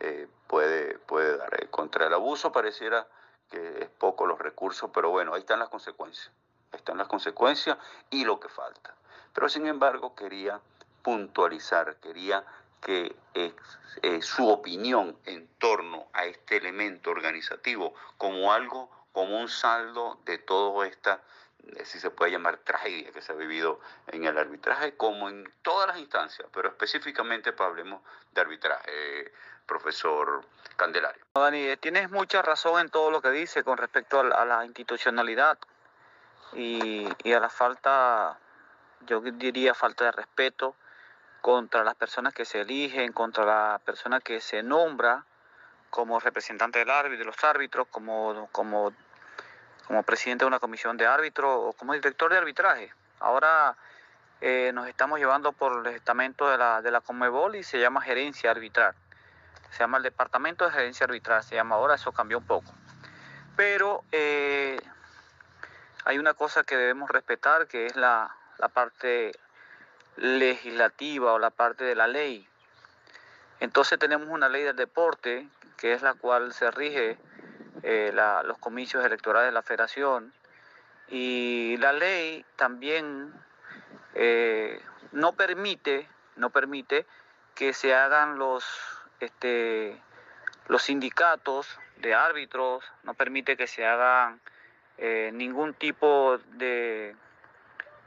eh, puede, puede dar. Eh, contra el abuso pareciera que es poco los recursos, pero bueno, ahí están las consecuencias. Ahí están las consecuencias y lo que falta. Pero sin embargo quería puntualizar, quería que eh, su opinión en torno a este elemento organizativo como algo, como un saldo de toda esta, si se puede llamar tragedia que se ha vivido en el arbitraje, como en todas las instancias, pero específicamente para hablemos de arbitraje, profesor Candelario. Dani, eh, tienes mucha razón en todo lo que dice con respecto a la, institucionalidad y, y a la falta, yo diría falta de respeto contra las personas que se eligen, contra la persona que se nombra como representante del árbitro, de los árbitros, como, como, como presidente de una comisión de árbitros o como director de arbitraje. Ahora eh, nos estamos llevando por el estamento de la, de la Comebol y se llama gerencia arbitral. Se llama el departamento de gerencia arbitral, se llama ahora, eso cambió un poco. Pero eh, hay una cosa que debemos respetar, que es la, la parte legislativa o la parte de la ley. Entonces tenemos una ley del deporte, que es la cual se rige eh, los comicios electorales de la federación, y la ley también eh, no permite, no permite que se hagan los, este, los sindicatos de árbitros, no permite que se hagan eh, ningún tipo de,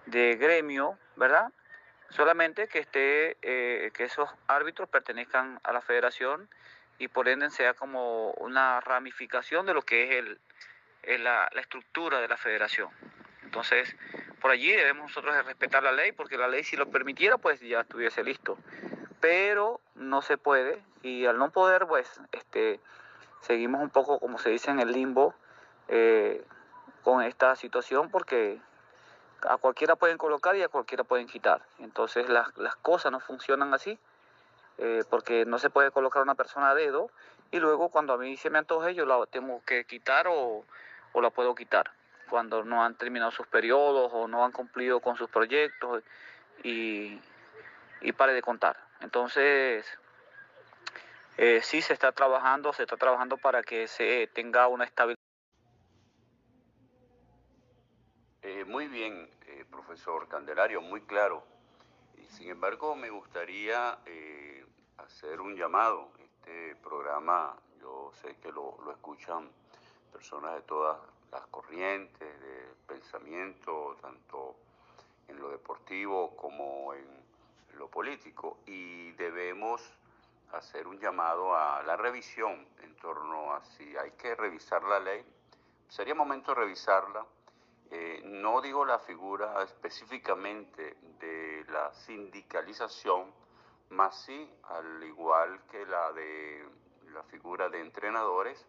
de gremio, ¿verdad? Solamente que esté, eh, que esos árbitros pertenezcan a la federación y por ende sea como una ramificación de lo que es el, la, estructura de la federación. Entonces, por allí debemos nosotros respetar la ley, porque la ley si lo permitiera, pues ya estuviese listo. Pero no se puede, y al no poder, pues, este, seguimos un poco, como se dice en el limbo, eh, con esta situación, porque a cualquiera pueden colocar y a cualquiera pueden quitar. Entonces las, cosas no funcionan así, eh, porque no se puede colocar una persona a dedo y luego cuando a mí se me antoje yo la tengo que quitar o, la puedo quitar. Cuando no han terminado sus periodos o no han cumplido con sus proyectos y, y pare de contar. Entonces, eh, sí se está trabajando, se está trabajando para que se tenga una estabilidad. Eh, muy bien, profesor Candelario, muy claro. Sin embargo, me gustaría hacer un llamado. Este programa, yo sé que lo, lo, escuchan personas de todas las corrientes de pensamiento, tanto en lo deportivo como en lo político, y debemos hacer un llamado a la revisión en torno a si hay que revisar la ley. Sería momento de revisarla eh, no digo la figura específicamente de la sindicalización, más sí, al igual que la de la figura de entrenadores,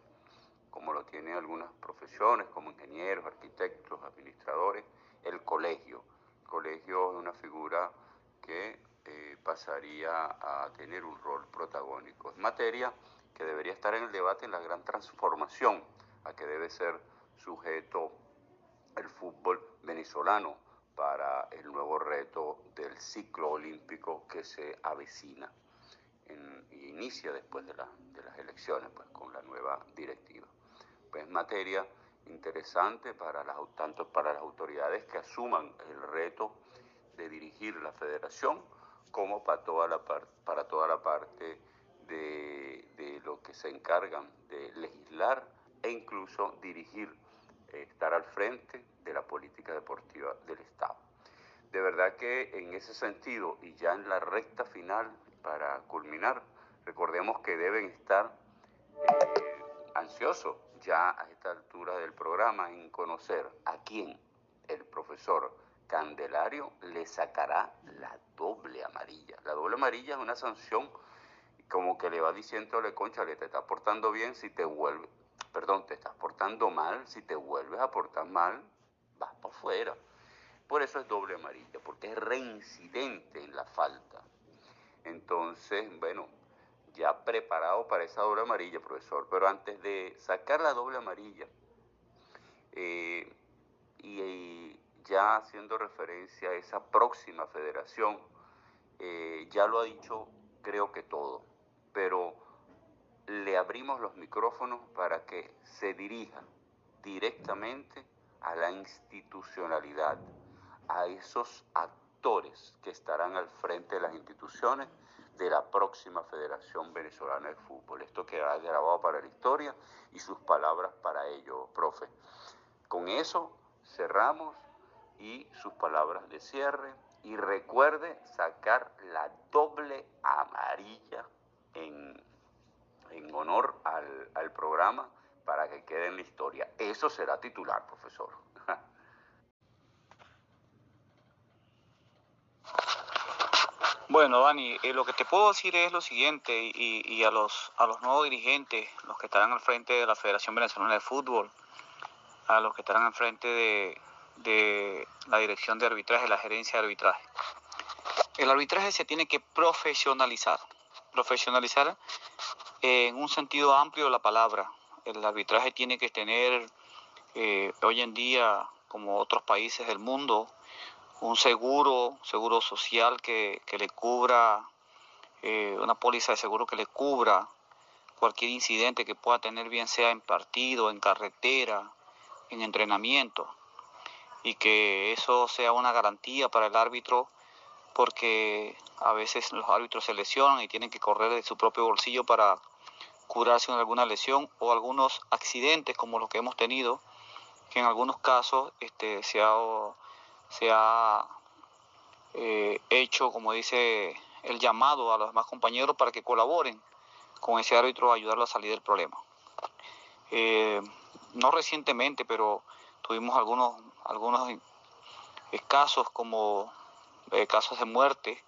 como lo tienen algunas profesiones, como ingenieros, arquitectos, administradores, el colegio. El colegio es una figura que eh, pasaría a tener un rol protagónico. Es materia que debería estar en el debate en la gran transformación a que debe ser sujeto el fútbol venezolano para el nuevo reto del ciclo olímpico que se avecina y inicia después de, de, las elecciones pues, con la nueva directiva. Pues materia interesante para las, tanto para las autoridades que asuman el reto de dirigir la federación como para toda la, para toda la parte de, de lo que se encargan de legislar e incluso dirigir, eh, estar al frente de la política deportiva del Estado. De verdad que en ese sentido y ya en la recta final para culminar, recordemos que deben estar eh, ansiosos ya a esta altura del programa en conocer a quién el profesor Candelario le sacará la doble amarilla. La doble amarilla es una sanción como que le va diciéndole, concha, le te estás portando bien si te vuelve, perdón, te estás portando mal, si te vuelves a portar mal, vas para afuera. Por eso es doble amarilla, porque es reincidente en la falta. Entonces, bueno, ya preparado para esa doble amarilla, profesor, pero antes de sacar la doble amarilla, eh, y, ya haciendo referencia a esa próxima federación, eh, ya lo ha dicho creo que todo, pero le abrimos los micrófonos para que se dirija directamente a la institucionalidad, a esos actores que estarán al frente de las instituciones de la próxima Federación Venezolana de Fútbol. Esto quedará grabado para la historia y sus palabras para ello, profe. Con eso cerramos y sus palabras de cierre. Y recuerde sacar la doble amarilla en, en honor al, al programa para que quede en la historia. Eso será titular, profesor. Bueno, Dani, eh, lo que te puedo decir es lo siguiente, y, a, los, a los nuevos dirigentes, los que estarán al frente de la Federación Venezolana de Fútbol, a los que estarán al frente de, de la dirección de arbitraje, la gerencia de arbitraje. El arbitraje se tiene que profesionalizar, profesionalizar en un sentido amplio de la palabra. El arbitraje tiene que tener eh, hoy en día, como otros países del mundo, un seguro, seguro social que, que le cubra, eh, una póliza de seguro que le cubra cualquier incidente que pueda tener, bien sea en partido, en carretera, en entrenamiento, y que eso sea una garantía para el árbitro, porque a veces los árbitros se lesionan y tienen que correr de su propio bolsillo para curarse de alguna lesión o algunos accidentes como los que hemos tenido, que en algunos casos este, se ha eh, hecho, como dice, el llamado a los demás compañeros para que colaboren con ese árbitro a ayudarlo a salir del problema. Eh, no recientemente, pero tuvimos algunos, algunos casos como eh, casos de muerte,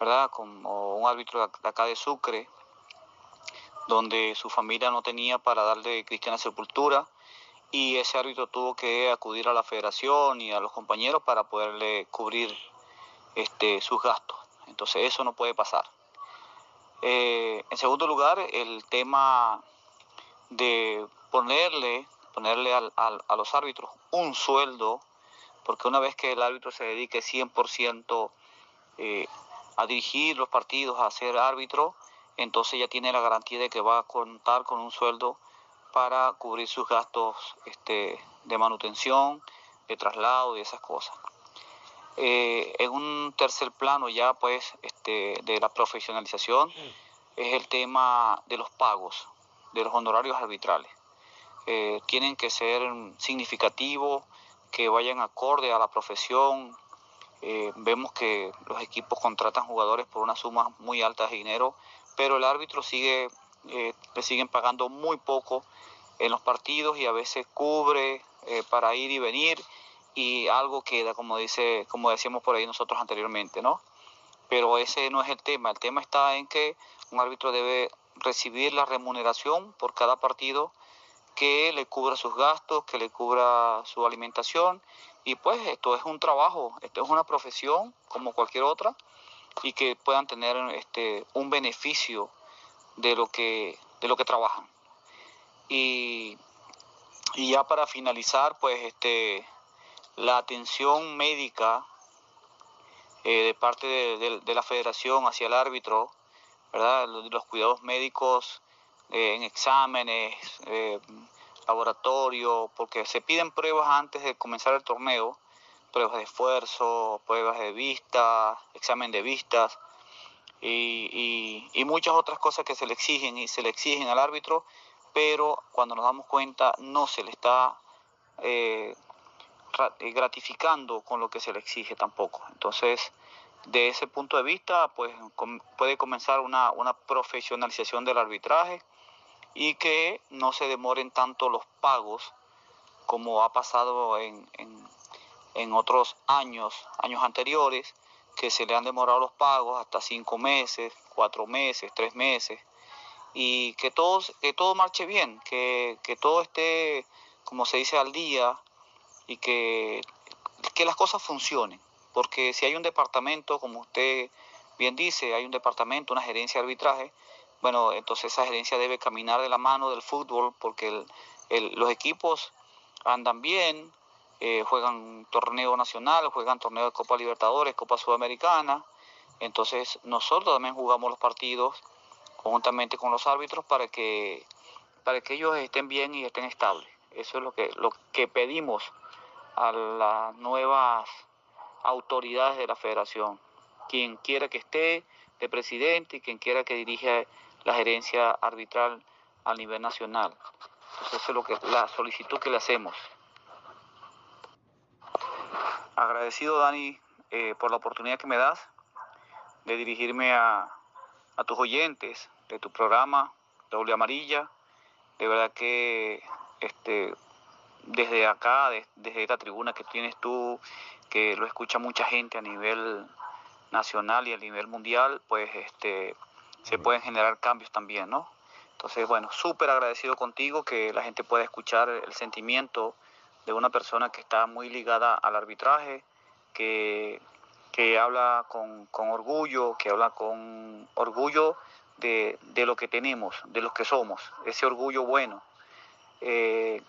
¿verdad? Como un árbitro de acá de Sucre, donde su familia no tenía para darle cristiana sepultura y ese árbitro tuvo que acudir a la federación y a los compañeros para poderle cubrir este, sus gastos. Entonces eso no puede pasar. Eh, en segundo lugar, el tema de ponerle, ponerle al, a los árbitros un sueldo, porque una vez que el árbitro se dedique 100% eh, a dirigir los partidos, a ser árbitro, entonces ya tiene la garantía de que va a contar con un sueldo para cubrir sus gastos este, de manutención, de traslado y esas cosas. Eh, en un tercer plano ya pues este, de la profesionalización es el tema de los pagos, de los honorarios arbitrales. Eh, tienen que ser significativos, que vayan acorde a la profesión. Eh, vemos que los equipos contratan jugadores por una suma muy alta de dinero, pero el árbitro sigue eh, le siguen pagando muy poco en los partidos y a veces cubre eh, para ir y venir y algo queda, como dice, como decíamos por ahí nosotros anteriormente, ¿no? Pero ese no es el tema, el tema está en que un árbitro debe recibir la remuneración por cada partido que le cubra sus gastos, que le cubra su alimentación y pues esto es un trabajo, esto es una profesión como cualquier otra y que puedan tener este un beneficio de lo que, de lo que trabajan. Y, y ya para finalizar, pues este, la atención médica eh, de parte de, de, la federación hacia el árbitro, ¿verdad? Los, cuidados médicos eh, en exámenes, eh, laboratorio, porque se piden pruebas antes de comenzar el torneo, pruebas de esfuerzo, pruebas de vista, examen de vistas y, muchas otras cosas que se le exigen y se le exigen al árbitro, pero cuando nos damos cuenta no se le está eh, gratificando con lo que se le exige tampoco. Entonces, de ese punto de vista, pues puede comenzar una, profesionalización del arbitraje y que no se demoren tanto los pagos como ha pasado en, otros años, años anteriores, que se le han demorado los pagos hasta cinco meses, cuatro meses, tres meses, y que, todos, que todo marche bien, que, que todo esté, como se dice, al día y que, que las cosas funcionen. Porque si hay un departamento, como usted bien dice, hay un departamento, una gerencia de arbitraje, bueno, entonces esa gerencia debe caminar de la mano del fútbol porque los equipos andan bien, eh, juegan torneo nacional, juegan torneo de Copa Libertadores, Copa Sudamericana. Entonces nosotros también jugamos los partidos conjuntamente con los árbitros para que, para que ellos estén bien y estén estables. Eso es lo que, lo que pedimos a las nuevas autoridades de la federación. Quien quiera que esté de presidente y quien quiera que dirija la gerencia arbitral a nivel nacional. Entonces, eso es lo que, la solicitud que le hacemos. Agradecido, Dani, eh, por la oportunidad que me das de dirigirme a, a tus oyentes de tu programa, Doble Amarilla. De verdad que este, desde acá, desde esta tribuna que tienes tú, que lo escucha mucha gente a nivel nacional y a nivel mundial, pues este, se pueden generar cambios también, ¿no? Entonces, bueno, súper agradecido contigo que la gente pueda escuchar el sentimiento de una persona que está muy ligada al arbitraje, que, que habla con, con, orgullo, que habla con orgullo de, de, lo que tenemos, de los que somos, ese orgullo bueno. Eh,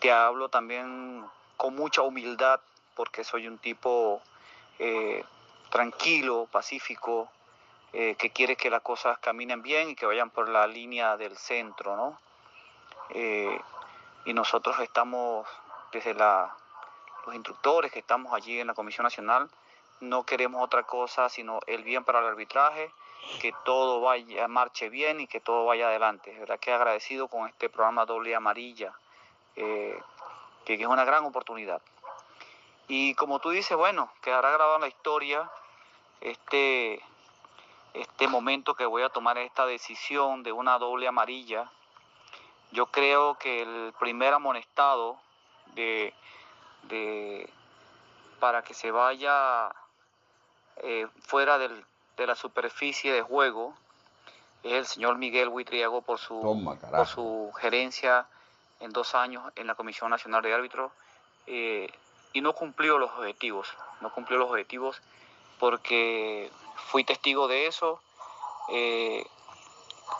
te hablo también con mucha humildad porque soy un tipo eh, tranquilo, pacífico, eh, que quiere que las cosas caminen bien y que vayan por la línea del centro, ¿no? Y nosotros estamos, desde los instructores que estamos allí en la Comisión Nacional, no queremos otra cosa sino el bien para el arbitraje, que todo vaya, marche bien y que todo vaya adelante. Es verdad que agradecido con este programa Doble Amarilla eh, que, es una gran oportunidad. Y como tú dices, bueno, quedará grabada en la historia este, este momento que voy a tomar esta decisión de una doble amarilla. Yo creo que el primer amonestado de, de para que se vaya eh, fuera del, de la superficie de juego es el señor Miguel Huitriago por su, por su gerencia en dos años en la Comisión Nacional de Árbitros eh, y no cumplió los objetivos, no cumplió los objetivos porque fui testigo de eso eh,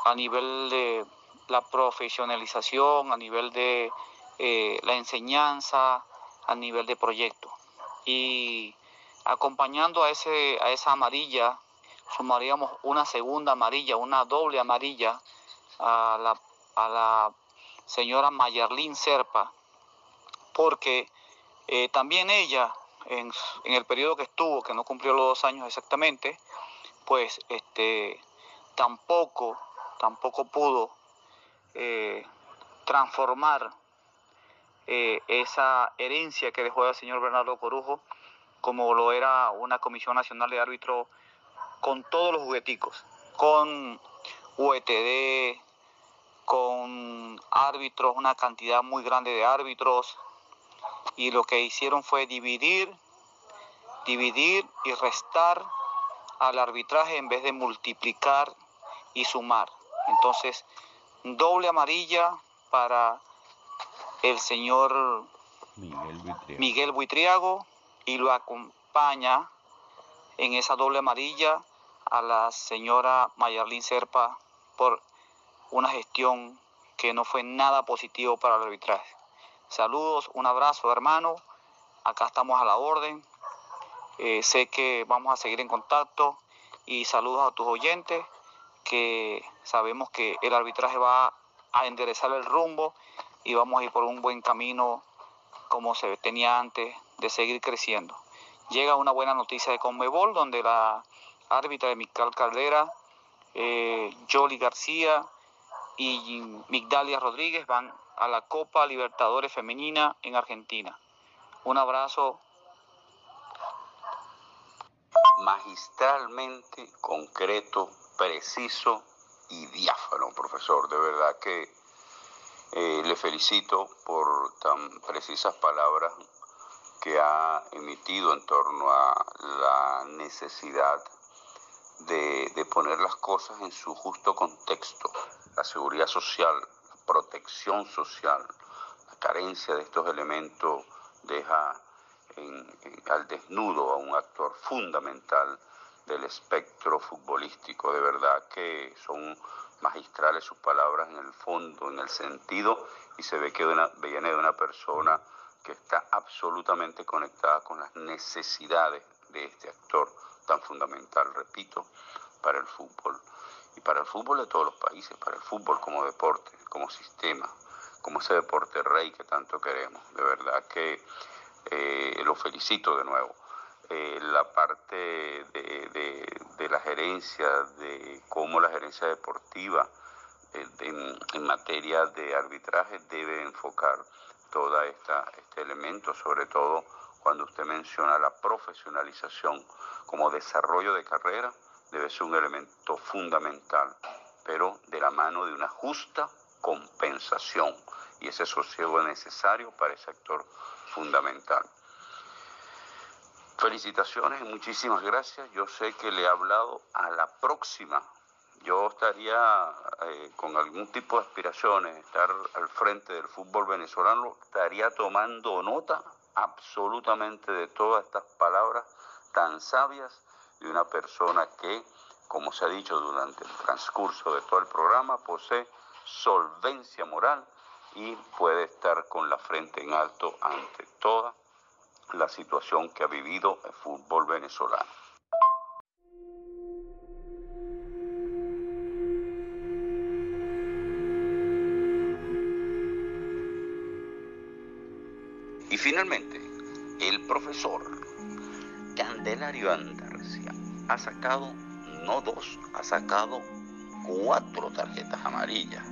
a nivel de la profesionalización, a nivel de eh, la enseñanza, a nivel de proyecto. Y acompañando a, ese, a esa amarilla, sumaríamos una segunda amarilla, una doble amarilla a la, a la señora Mayarlín Serpa, porque eh, también ella, en, el periodo que estuvo, que no cumplió los dos años exactamente, pues este, tampoco, tampoco pudo eh, transformar eh, esa herencia que dejó el señor Bernardo Corujo, como lo era una Comisión Nacional de Árbitros con todos los jugueticos, con UETD, con árbitros, una cantidad muy grande de árbitros, y lo que hicieron fue dividir, dividir y restar al arbitraje en vez de multiplicar y sumar. Entonces, doble amarilla para el señor Miguel Buitriago, y lo acompaña en esa doble amarilla a la señora Mayarlín Serpa por una gestión que no fue nada positivo para el arbitraje. Saludos, un abrazo hermano, acá estamos a la orden, eh, sé que vamos a seguir en contacto y saludos a tus oyentes que sabemos que el arbitraje va a enderezar el rumbo y vamos a ir por un buen camino como se tenía antes de seguir creciendo. llega una buena noticia de Conmebol, donde la árbitra de Mical Caldera, eh, García y Migdalia Rodríguez van a la Copa Libertadores Femenina en Argentina. Un abrazo. Magistralmente concreto, preciso y diáfano, profesor. De verdad que eh, le felicito por tan precisas palabras que ha emitido en torno a la necesidad de, de, poner las cosas en su justo contexto. La seguridad social, la protección social, la carencia de estos elementos deja al desnudo a un actor fundamental del espectro futbolístico. De verdad que son magistrales sus palabras en el fondo, en el sentido, y se ve que viene de una persona que está absolutamente conectada con las necesidades de este actor tan fundamental, repito, para el fútbol. Y para el fútbol de todos los países, para el fútbol como deporte, como sistema, como ese deporte rey que tanto queremos. De verdad que eh, lo felicito de nuevo. Eh, la parte de, la gerencia, de cómo la gerencia deportiva eh, en, materia de arbitraje debe enfocar todo este elemento, sobre todo cuando usted menciona la profesionalización como desarrollo de carrera, debe ser un elemento fundamental, pero de la mano de una justa compensación y ese sosiego es necesario para ese actor fundamental. Felicitaciones y muchísimas gracias. Yo sé que le he hablado a la próxima. Yo estaría eh, con algún tipo de aspiraciones, estar al frente del fútbol venezolano, estaría tomando nota absolutamente de todas estas palabras tan sabias de una persona que, como se ha dicho durante el transcurso de todo el programa, posee solvencia moral y puede estar con la frente en alto ante toda la situación que ha vivido el fútbol venezolano. Y finalmente, el profesor Candelario Andarcia ha sacado, no dos, ha sacado cuatro tarjetas amarillas.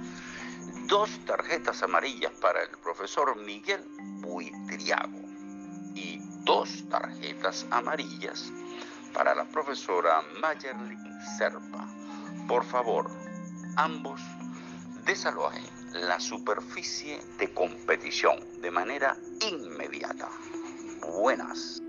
Dos tarjetas amarillas para el profesor Miguel Buitriago dos tarjetas amarillas para la profesora Mayerly Serpa. Por favor, ambos desalojen la superficie de competición de manera inmediata. Buenas.